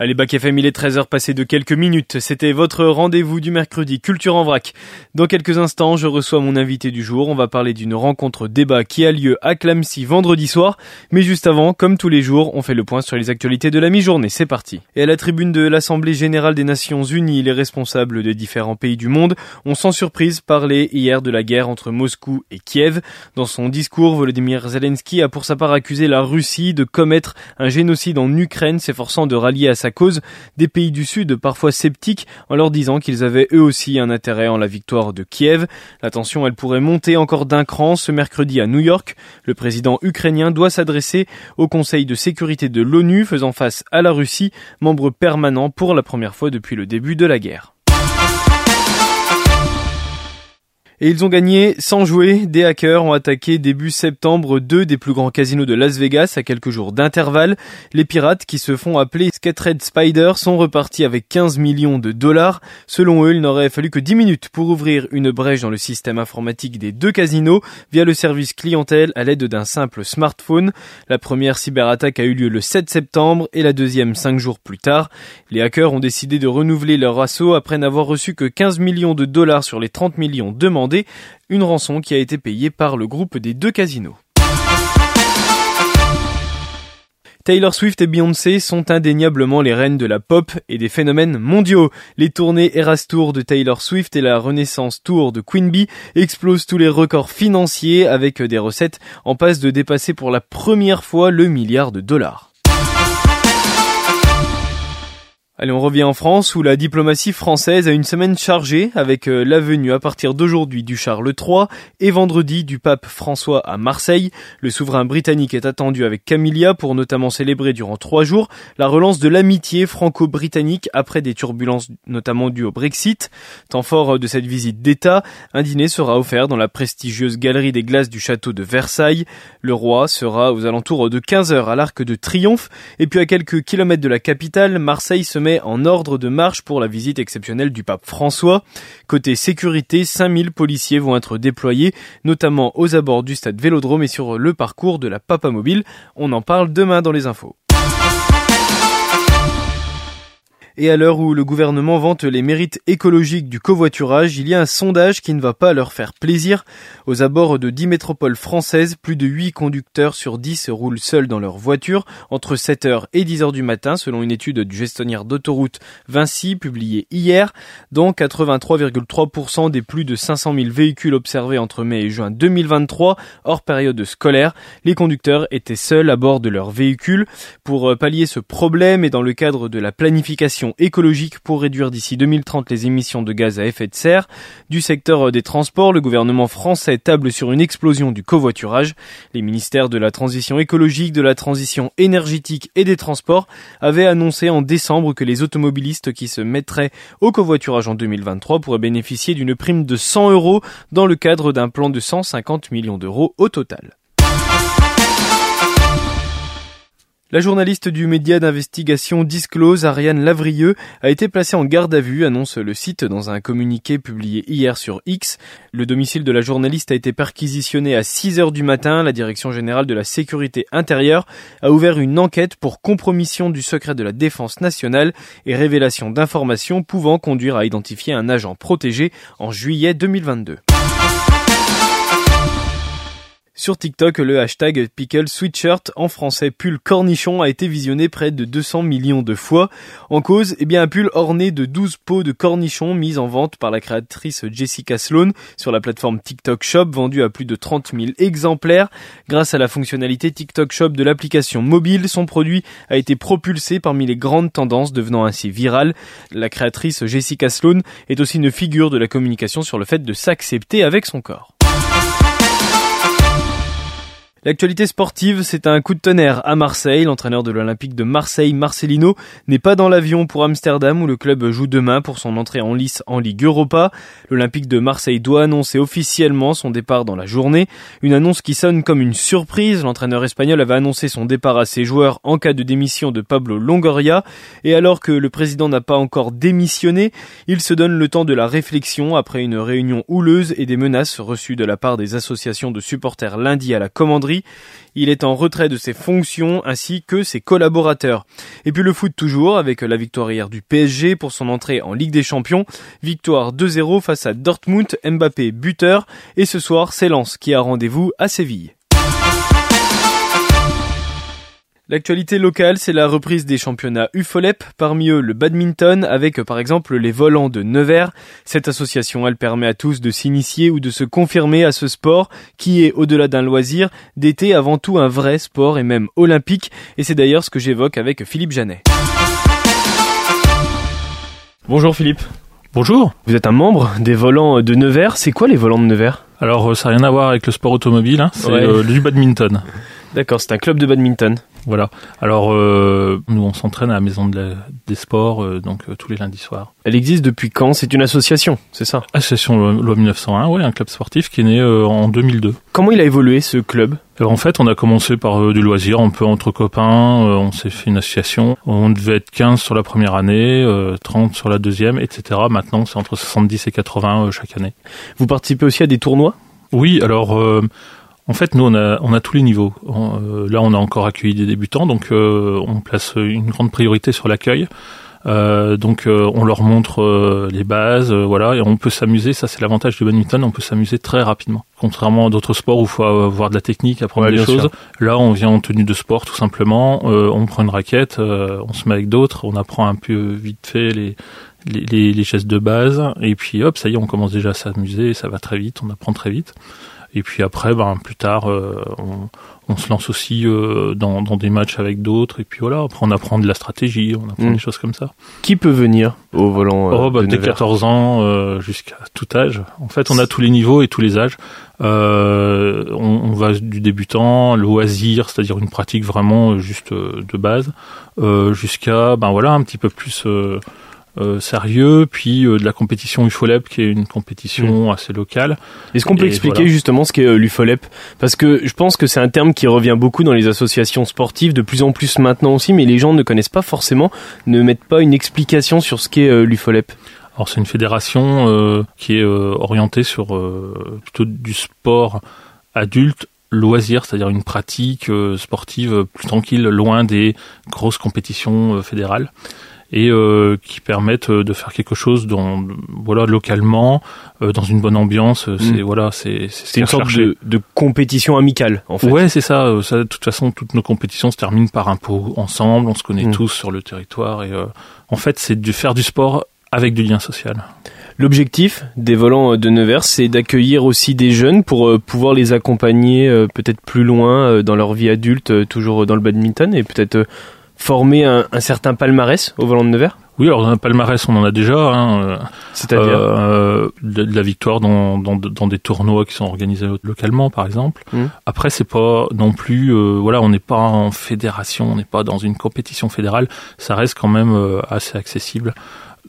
Allez, Bac FM, il est 13h passé de quelques minutes. C'était votre rendez-vous du mercredi Culture en vrac. Dans quelques instants, je reçois mon invité du jour. On va parler d'une rencontre débat qui a lieu à Clamcy vendredi soir. Mais juste avant, comme tous les jours, on fait le point sur les actualités de la mi-journée. C'est parti. Et à la tribune de l'Assemblée Générale des Nations Unies, les responsables des différents pays du monde ont sans surprise parlé hier de la guerre entre Moscou et Kiev. Dans son discours, Volodymyr Zelensky a pour sa part accusé la Russie de commettre un génocide en Ukraine, s'efforçant de rallier à sa cause des pays du Sud parfois sceptiques en leur disant qu'ils avaient eux aussi un intérêt en la victoire de Kiev. La tension, elle pourrait monter encore d'un cran ce mercredi à New York. Le président ukrainien doit s'adresser au Conseil de sécurité de l'ONU faisant face à la Russie, membre permanent pour la première fois depuis le début de la guerre. Et ils ont gagné sans jouer. Des hackers ont attaqué début septembre deux des plus grands casinos de Las Vegas à quelques jours d'intervalle. Les pirates, qui se font appeler Scattered Spider, sont repartis avec 15 millions de dollars. Selon eux, il n'aurait fallu que 10 minutes pour ouvrir une brèche dans le système informatique des deux casinos via le service clientèle à l'aide d'un simple smartphone. La première cyberattaque a eu lieu le 7 septembre et la deuxième 5 jours plus tard. Les hackers ont décidé de renouveler leur assaut après n'avoir reçu que 15 millions de dollars sur les 30 millions demandés une rançon qui a été payée par le groupe des deux casinos. Taylor Swift et Beyoncé sont indéniablement les reines de la pop et des phénomènes mondiaux. Les tournées Eras Tour de Taylor Swift et la Renaissance Tour de Queen Bee explosent tous les records financiers avec des recettes en passe de dépasser pour la première fois le milliard de dollars. Allez, on revient en France où la diplomatie française a une semaine chargée avec euh, la venue à partir d'aujourd'hui du Charles III et vendredi du pape François à Marseille. Le souverain britannique est attendu avec Camilla pour notamment célébrer durant trois jours la relance de l'amitié franco-britannique après des turbulences notamment dues au Brexit. Temps fort de cette visite d'État, un dîner sera offert dans la prestigieuse galerie des glaces du château de Versailles. Le roi sera aux alentours de 15 heures à l'Arc de Triomphe et puis à quelques kilomètres de la capitale, Marseille se met en ordre de marche pour la visite exceptionnelle du pape François. Côté sécurité, 5000 policiers vont être déployés, notamment aux abords du stade Vélodrome et sur le parcours de la Papa Mobile. On en parle demain dans les infos. Et à l'heure où le gouvernement vante les mérites écologiques du covoiturage, il y a un sondage qui ne va pas leur faire plaisir. Aux abords de 10 métropoles françaises, plus de 8 conducteurs sur 10 roulent seuls dans leur voiture entre 7h et 10h du matin, selon une étude du gestionnaire d'autoroute Vinci publiée hier, dont 83,3% des plus de 500 000 véhicules observés entre mai et juin 2023, hors période scolaire. Les conducteurs étaient seuls à bord de leur véhicule. Pour pallier ce problème et dans le cadre de la planification écologique pour réduire d'ici 2030 les émissions de gaz à effet de serre. Du secteur des transports, le gouvernement français table sur une explosion du covoiturage. Les ministères de la transition écologique, de la transition énergétique et des transports avaient annoncé en décembre que les automobilistes qui se mettraient au covoiturage en 2023 pourraient bénéficier d'une prime de 100 euros dans le cadre d'un plan de 150 millions d'euros au total. La journaliste du média d'investigation Disclose, Ariane Lavrieux, a été placée en garde à vue, annonce le site dans un communiqué publié hier sur X. Le domicile de la journaliste a été perquisitionné à 6 heures du matin. La Direction générale de la sécurité intérieure a ouvert une enquête pour compromission du secret de la défense nationale et révélation d'informations pouvant conduire à identifier un agent protégé en juillet 2022. Sur TikTok, le hashtag Pickle Sweatshirt, en français pull cornichon, a été visionné près de 200 millions de fois. En cause, eh bien, un pull orné de 12 pots de cornichons mis en vente par la créatrice Jessica Sloan sur la plateforme TikTok Shop, vendu à plus de 30 000 exemplaires. Grâce à la fonctionnalité TikTok Shop de l'application mobile, son produit a été propulsé parmi les grandes tendances, devenant ainsi viral. La créatrice Jessica Sloan est aussi une figure de la communication sur le fait de s'accepter avec son corps. L'actualité sportive, c'est un coup de tonnerre à Marseille. L'entraîneur de l'Olympique de Marseille, Marcelino, n'est pas dans l'avion pour Amsterdam où le club joue demain pour son entrée en lice en Ligue Europa. L'Olympique de Marseille doit annoncer officiellement son départ dans la journée. Une annonce qui sonne comme une surprise. L'entraîneur espagnol avait annoncé son départ à ses joueurs en cas de démission de Pablo Longoria. Et alors que le président n'a pas encore démissionné, il se donne le temps de la réflexion après une réunion houleuse et des menaces reçues de la part des associations de supporters lundi à la commanderie Il est en retrait de ses fonctions ainsi que ses collaborateurs. Et puis le foot toujours avec la victoire hier du PSG pour son entrée en Ligue des Champions. Victoire 2-0 face à Dortmund, Mbappé buteur. Et ce soir, c'est qui a rendez-vous à Séville. L'actualité locale, c'est la reprise des championnats UFOLEP, parmi eux le badminton, avec par exemple les volants de Nevers. Cette association, elle permet à tous de s'initier ou de se confirmer à ce sport, qui est, au-delà d'un loisir, d'été avant tout un vrai sport et même olympique, et c'est d'ailleurs ce que j'évoque avec Philippe Janet. Bonjour Philippe. Bonjour. Vous êtes un membre des volants de Nevers. C'est quoi les volants de Nevers? Alors, euh, ça n'a rien à voir avec le sport automobile, hein. c'est euh, du badminton. D'accord, c'est un club de badminton. Voilà. Alors, euh, nous, on s'entraîne à la Maison de des Sports, euh, donc euh, tous les lundis soirs. Elle existe depuis quand? C'est une association, c'est ça? Association loi 1901, oui, un club sportif qui est né en 2002. Comment il a évolué, ce club? En fait, on a commencé par du loisir, un peu entre copains, on s'est fait une association. On devait être 15 sur la première année, 30 sur la deuxième, etc. Maintenant, c'est entre 70 et 80 chaque année. Vous participez aussi à des tournois? Oui, alors en fait, nous, on a, on a tous les niveaux. Euh, là, on a encore accueilli des débutants, donc euh, on place une grande priorité sur l'accueil. Euh, donc, on leur montre les bases, voilà, et on peut s'amuser. Ça, c'est l'avantage du badminton. On peut s'amuser très rapidement, contrairement à d'autres sports où il faut avoir de la technique, apprendre des choses. Là, on vient en tenue de sport, tout simplement. on prend une raquette, on se met avec d'autres, on apprend un peu vite fait les les, les, les gestes de base, et puis hop, ça y est, on commence déjà à s'amuser. Ça va très vite, on apprend très vite. Et puis après, ben, plus tard, euh, on, on, se lance aussi euh, dans, dans, des matchs avec d'autres. Et puis voilà, après on apprend de la stratégie, on apprend mm. des choses comme ça. Qui peut venir au volant euh, oh, bah, Dès 14 ans jusqu'à tout âge. En fait, on a tous les niveaux et tous les âges. Euh, on, on, va du débutant, loisir, c'est-à-dire une pratique vraiment juste de base, euh, jusqu'à ben voilà un petit peu plus euh, sérieux, puis euh, de la compétition UFOLEP qui est une compétition mm. assez locale. Est-ce qu'on peut expliquer justement ce qu'est euh, l'UFOLEP? Parce que je pense que c'est un terme qui revient beaucoup dans les associations sportives, de plus en plus maintenant aussi, mais les gens ne connaissent pas forcément, ne mettent pas une explication sur ce qu'est l'UFOLEP. Alors c'est une fédération qui est orientée sur plutôt du sport adulte loisir, c'est-à-dire une pratique sportive plus tranquille, loin des grosses compétitions fédérales et euh, qui permettent euh, de faire quelque chose dans voilà localement euh, dans une bonne ambiance c'est mm. voilà c'est c'est une sorte de, de, compétition amicale en fait ouais c'est ça ça de toute façon toutes nos compétitions se terminent par un pot ensemble on se connaît mm. tous sur le territoire et en fait c'est de faire du sport avec du lien social L'objectif des volants de Nevers, c'est d'accueillir aussi des jeunes pour pouvoir les accompagner peut-être plus loin dans leur vie adulte, toujours dans le badminton, et peut-être former un, un, certain palmarès au volant de Nevers? Oui, alors un palmarès, on en a déjà. Hein, euh, C'est-à-dire euh, de, la victoire dans, dans, dans, des tournois qui sont organisés localement, par exemple. Mmh. Après, c'est pas non plus, euh, voilà, on n'est pas en fédération, on n'est pas dans une compétition fédérale. Ça reste quand même euh, assez accessible.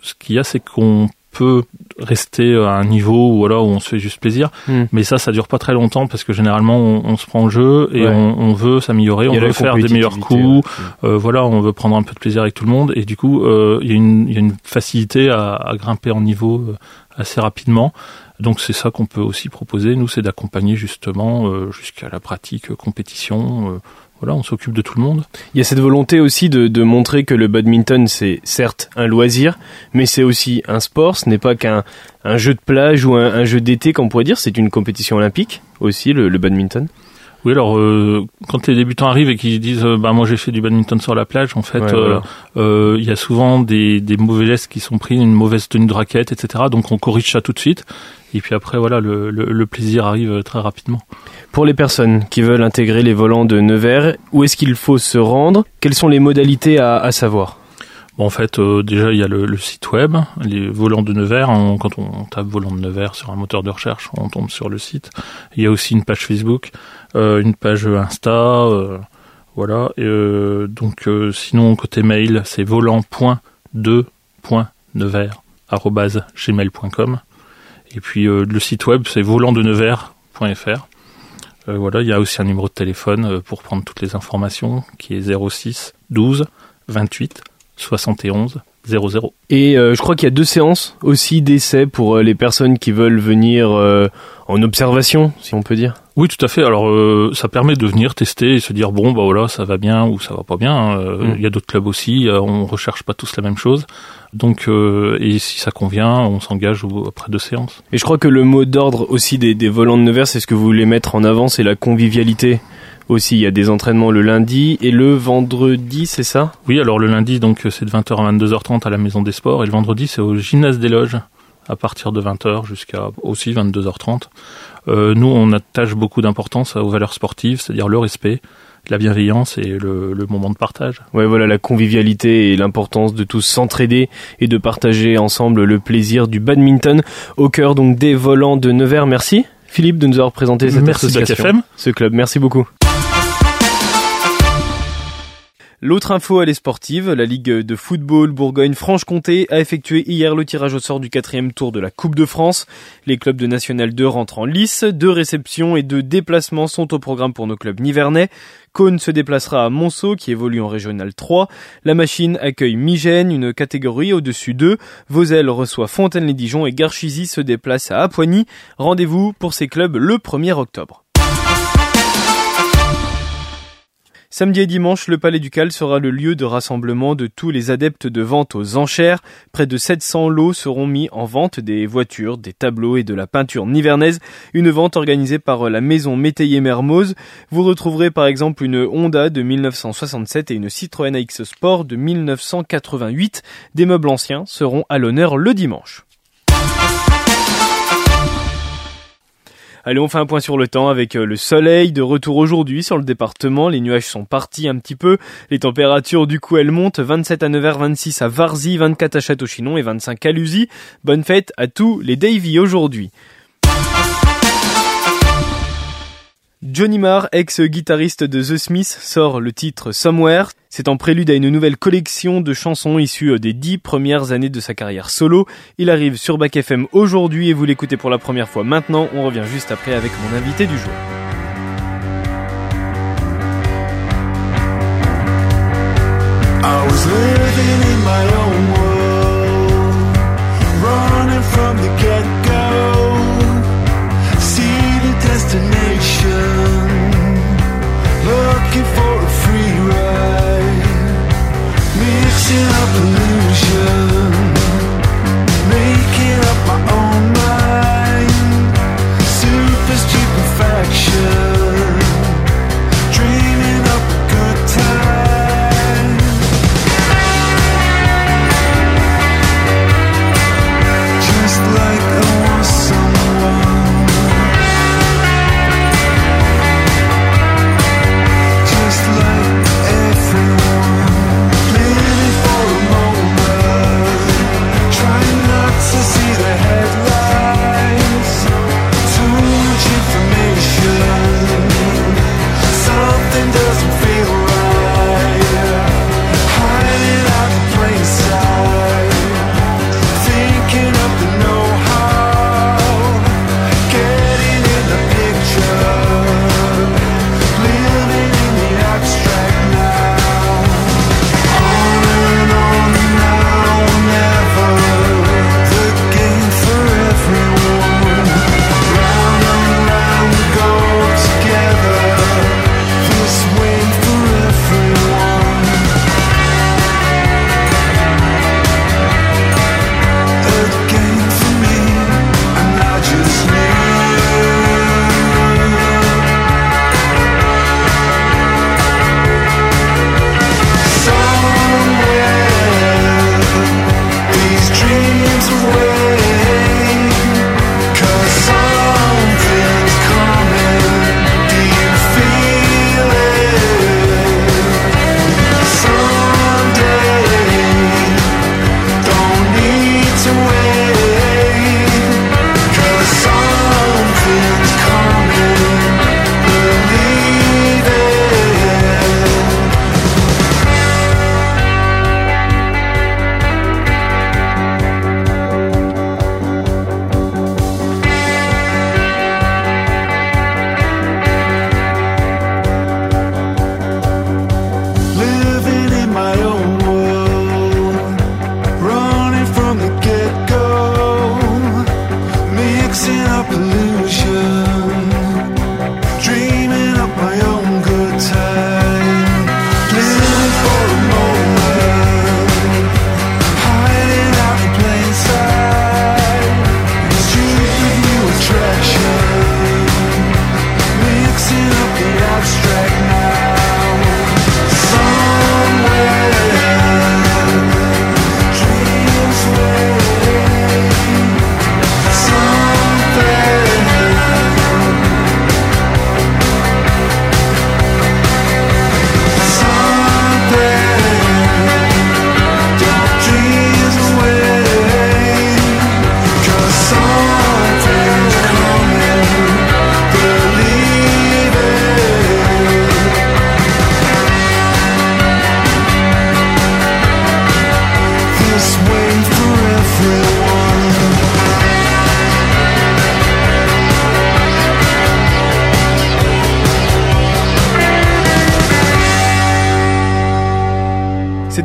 Ce qu'il y a, c'est qu'on peut rester à un niveau où, voilà, où on se fait juste plaisir. Hmm. Mais ça, ça dure pas très longtemps parce que généralement, on, se prend au jeu et on, on, veut s'améliorer, on veut faire des meilleurs coups. Euh, voilà, on veut prendre un peu de plaisir avec tout le monde. Et du coup, euh, il y, y, a une facilité à, à grimper en niveau euh, assez rapidement. Donc c'est ça qu'on peut aussi proposer, nous, c'est d'accompagner justement euh, jusqu'à la pratique compétition. Euh, voilà, on s'occupe de tout le monde. Il y a cette volonté aussi de, montrer que le badminton, c'est certes un loisir, mais c'est aussi un sport. Ce n'est pas qu'un un jeu de plage ou un, jeu d'été, qu'on pourrait dire. C'est une compétition olympique aussi, le badminton. Oui, alors euh, quand les débutants arrivent et qu'ils disent euh, bah moi j'ai fait du badminton sur la plage, en fait, euh, euh, il y a souvent des, des mauvais gestes qui sont pris, une mauvaise tenue de raquette, etc. Donc on corrige ça tout de suite. Et puis après, voilà, le, le, le plaisir arrive très rapidement. Pour les personnes qui veulent intégrer les volants de Nevers, où est-ce qu'il faut se rendre? Quelles sont les modalités à, à savoir? Bon, en fait, euh, déjà, il y a le, site web, les volants de Nevers. Quand on tape volants de Nevers sur un moteur de recherche, on tombe sur le site. Il y a aussi une page Facebook, euh, une page Insta, euh, voilà. Donc, sinon, côté mail, c'est volant.2.nevers@gmail.com. Et puis le site web, c'est volantdenevers.fr. voilà, il y a aussi un numéro de téléphone pour prendre toutes les informations, qui est 06 12 28 71 00. Et euh, je crois qu'il y a deux séances aussi d'essai pour euh, les personnes qui veulent venir euh, en observation, si on peut dire. Oui, tout à fait. Alors, ça permet de venir tester et se dire bon, bah voilà, ça va bien ou ça va pas bien. Euh, mm. Il y a d'autres clubs aussi. On recherche pas tous la même chose. Donc, et si ça convient, on s'engage après deux séances. Et je crois que le mot d'ordre aussi des, des volants de Nevers, c'est ce que vous voulez mettre en avant, c'est la convivialité aussi. Il y a des entraînements le lundi et le vendredi, c'est ça? Oui, alors le lundi, donc c'est de 20h à 22h30 à la Maison des Sports et le vendredi, c'est au Gymnase des Loges à partir de 20h jusqu'à aussi 22h30. Euh, nous, on attache beaucoup d'importance aux valeurs sportives, c'est-à-dire le respect, la bienveillance et le, le, moment de partage. Ouais, voilà la convivialité et l'importance de tous s'entraider et de partager ensemble le plaisir du badminton au cœur donc des volants de Nevers. Merci Philippe de nous avoir présenté cette Merci association, ce club. Merci beaucoup. L'autre info, elle est sportive. La Ligue de football Bourgogne-Franche-Comté a effectué hier le tirage au sort du quatrième tour de la Coupe de France. Les clubs de National 2 rentrent en lice. Deux réceptions et deux déplacements sont au programme pour nos clubs nivernais. Cône se déplacera à Monceau, qui évolue en Régional 3. La machine accueille Migène, une catégorie au-dessus d'eux. Vosel reçoit Fontaine-les-Dijon et Garchizy se déplace à Apoigny. Rendez-vous pour ces clubs le 1er octobre. Samedi et dimanche, le Palais du Cal sera le lieu de rassemblement de tous les adeptes de vente aux enchères. Près de 700 lots seront mis en vente des voitures, des tableaux et de la peinture nivernaise. Une vente organisée par la maison Métayer Mermoz. Vous retrouverez par exemple une Honda de 1967 et une Citroën AX Sport de 1988. Des meubles anciens seront à l'honneur le dimanche. Allez, on fait un point sur le temps avec euh, le soleil de retour aujourd'hui sur le département. Les nuages sont partis un petit peu. Les températures, du coup, elles montent. 27 à Nevers, 26 à Varzy, 24 à Château-Chinon et 25 à Lusy. Bonne fête à tous les Davy aujourd'hui. Johnny Marr, ex-guitariste de The Smith, sort le titre Somewhere. C'est en prélude à une nouvelle collection de chansons issues des dix premières années de sa carrière solo. Il arrive sur Back FM aujourd'hui et vous l'écoutez pour la première fois maintenant. On revient juste après avec mon invité du jour.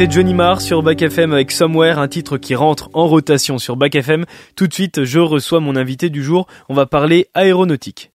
C'était Johnny Marr sur Back FM avec Somewhere, un titre qui rentre en rotation sur Back FM. Tout de suite, je reçois mon invité du jour. On va parler aéronautique.